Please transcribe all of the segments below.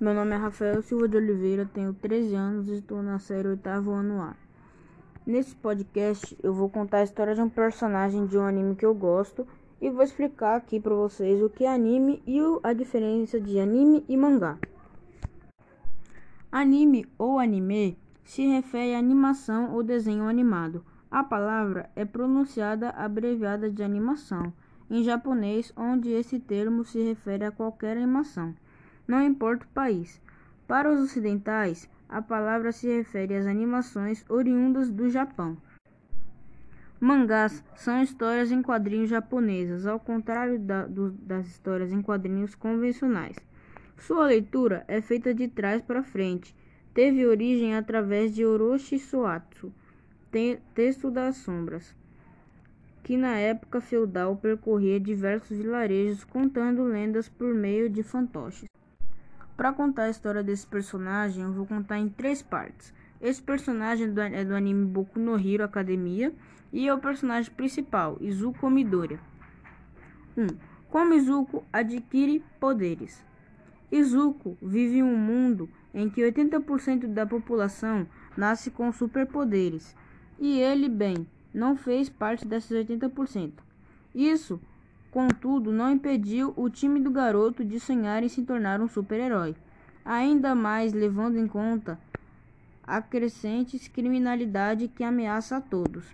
Meu nome é Rafael Silva de Oliveira, tenho 13 anos e estou na série oitavo ano A. Nesse podcast eu vou contar a história de um personagem de um anime que eu gosto e vou explicar aqui para vocês o que é anime e a diferença de anime e mangá. Anime ou anime se refere a animação ou desenho animado. A palavra é pronunciada abreviada de animação em japonês, onde esse termo se refere a qualquer animação não importa o país. Para os ocidentais, a palavra se refere às animações oriundas do Japão. Mangás são histórias em quadrinhos japonesas, ao contrário da, do, das histórias em quadrinhos convencionais. Sua leitura é feita de trás para frente. Teve origem através de Orochi Soatsu, te, texto das sombras, que na época feudal percorria diversos vilarejos contando lendas por meio de fantoches. Para contar a história desse personagem, eu vou contar em três partes. Esse personagem é do anime Boku no Hero Academia e é o personagem principal, Izuku Midoriya. 1. Um, como Izuku adquire poderes? Izuku vive em um mundo em que 80% da população nasce com superpoderes, e ele, bem, não fez parte desses 80%. Isso Contudo, não impediu o time do garoto de sonhar em se tornar um super-herói, ainda mais levando em conta a crescente criminalidade que ameaça a todos.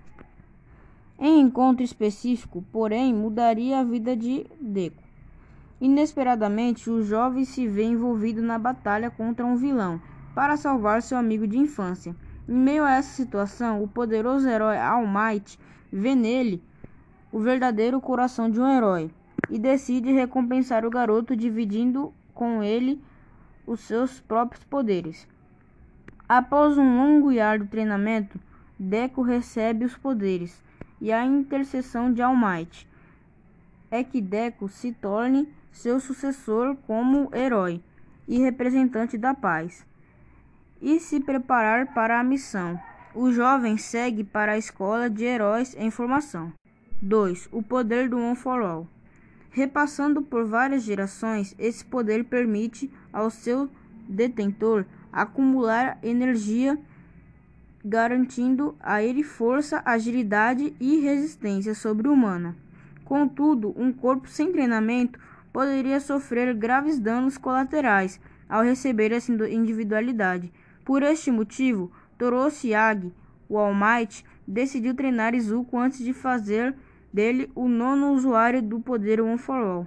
Em encontro específico, porém, mudaria a vida de Deco. Inesperadamente, o jovem se vê envolvido na batalha contra um vilão para salvar seu amigo de infância. Em meio a essa situação, o poderoso herói All Might vê nele o verdadeiro coração de um herói e decide recompensar o garoto dividindo com ele os seus próprios poderes. Após um longo e árduo treinamento, Deco recebe os poderes e a intercessão de All Might é que Deco se torne seu sucessor como herói e representante da paz e se preparar para a missão. O jovem segue para a escola de heróis em formação. 2. O poder do One for All. Repassando por várias gerações, esse poder permite ao seu detentor acumular energia, garantindo a ele força, agilidade e resistência sobre-humana. Contudo, um corpo sem treinamento poderia sofrer graves danos colaterais ao receber essa individualidade. Por este motivo, Toroshi Yagi, o All Might, decidiu treinar Izuku antes de fazer dele o nono usuário do poder One for All.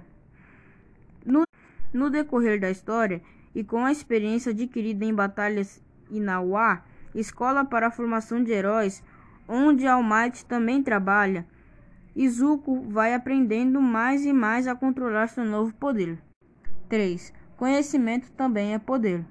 No, no decorrer da história, e com a experiência adquirida em batalhas Inawa, escola para a formação de heróis, onde All Might também trabalha, Izuku vai aprendendo mais e mais a controlar seu novo poder. 3. Conhecimento também é poder.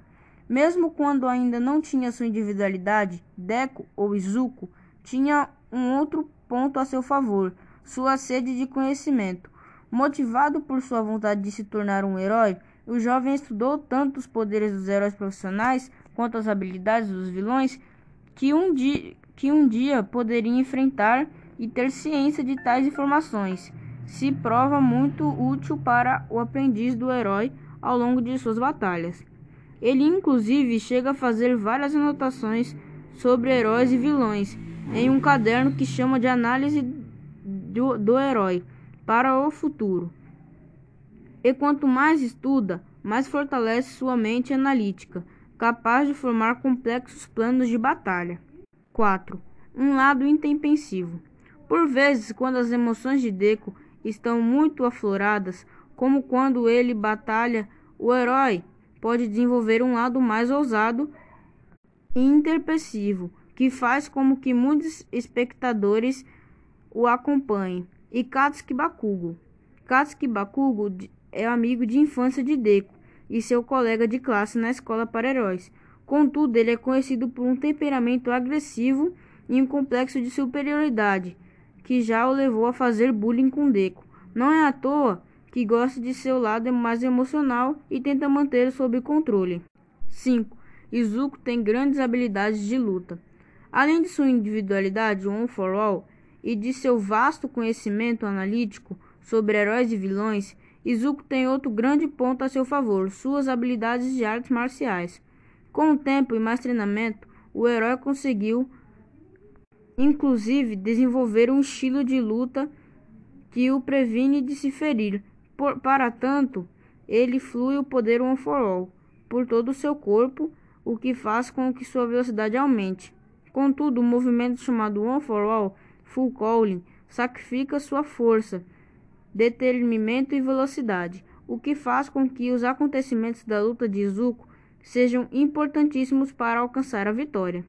Mesmo quando ainda não tinha sua individualidade, Deku ou Izuku tinha um outro ponto a seu favor, sua sede de conhecimento. Motivado por sua vontade de se tornar um herói, o jovem estudou tanto os poderes dos heróis profissionais quanto as habilidades dos vilões que um dia, que um dia poderia enfrentar e ter ciência de tais informações. Se prova muito útil para o aprendiz do herói ao longo de suas batalhas. Ele inclusive chega a fazer várias anotações sobre heróis e vilões em um caderno que chama de análise do, do herói para o futuro. E quanto mais estuda, mais fortalece sua mente analítica, capaz de formar complexos planos de batalha. 4. Um lado intempestivo. Por vezes, quando as emoções de Deco estão muito afloradas, como quando ele batalha, o herói pode desenvolver um lado mais ousado e intempestivo, que faz como que muitos espectadores o acompanhe, e Katsuki Bakugo. Katsuki Bakugo é amigo de infância de Deku e seu colega de classe na escola para heróis. Contudo, ele é conhecido por um temperamento agressivo e um complexo de superioridade, que já o levou a fazer bullying com Deku. Não é à toa que gosta de seu lado mais emocional e tenta mantê-lo sob controle. 5. Izuku tem grandes habilidades de luta. Além de sua individualidade, One for All e de seu vasto conhecimento analítico sobre heróis e vilões, Izuku tem outro grande ponto a seu favor: suas habilidades de artes marciais. Com o tempo e mais treinamento, o herói conseguiu, inclusive, desenvolver um estilo de luta que o previne de se ferir. Por, para tanto, ele flui o poder One for All por todo o seu corpo, o que faz com que sua velocidade aumente. Contudo, o movimento chamado One for All, Full Calling, sacrifica sua força determinamento e velocidade, o que faz com que os acontecimentos da luta de Izuku sejam importantíssimos para alcançar a vitória.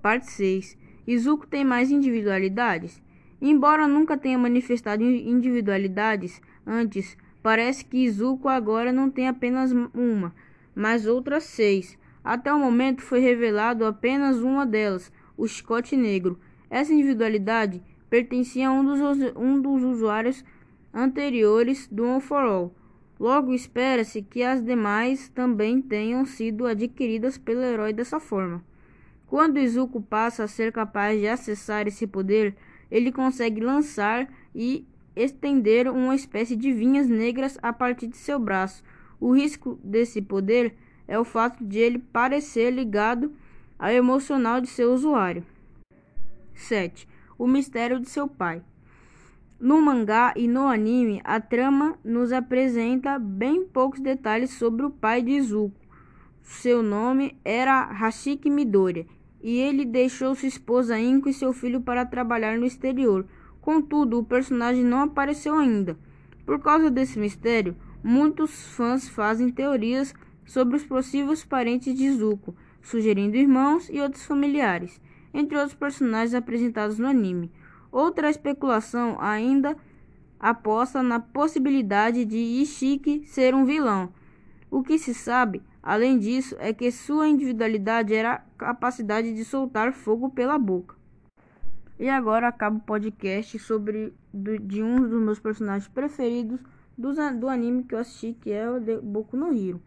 Parte 6. Izuku tem mais individualidades? Embora nunca tenha manifestado individualidades antes, parece que Izuku agora não tem apenas uma, mas outras seis. Até o momento foi revelado apenas uma delas, o Chicote Negro. Essa individualidade pertencia a um dos, um dos usuários anteriores do One for All. Logo, espera-se que as demais também tenham sido adquiridas pelo herói dessa forma. Quando Izuku passa a ser capaz de acessar esse poder, ele consegue lançar e estender uma espécie de vinhas negras a partir de seu braço. O risco desse poder é o fato de ele parecer ligado ao emocional de seu usuário. 7. O mistério de seu pai. No mangá e no anime, a trama nos apresenta bem poucos detalhes sobre o pai de Izuku. Seu nome era Hashiki Midoriya e ele deixou sua esposa Inko e seu filho para trabalhar no exterior. Contudo, o personagem não apareceu ainda. Por causa desse mistério, muitos fãs fazem teorias sobre os possíveis parentes de Izuku, sugerindo irmãos e outros familiares, entre outros personagens apresentados no anime. Outra especulação ainda aposta na possibilidade de Ishiki ser um vilão. O que se sabe, além disso, é que sua individualidade era a capacidade de soltar fogo pela boca. E agora acabo o podcast sobre do, de um dos meus personagens preferidos do, do anime que eu assisti, que é o de Boku no Hero.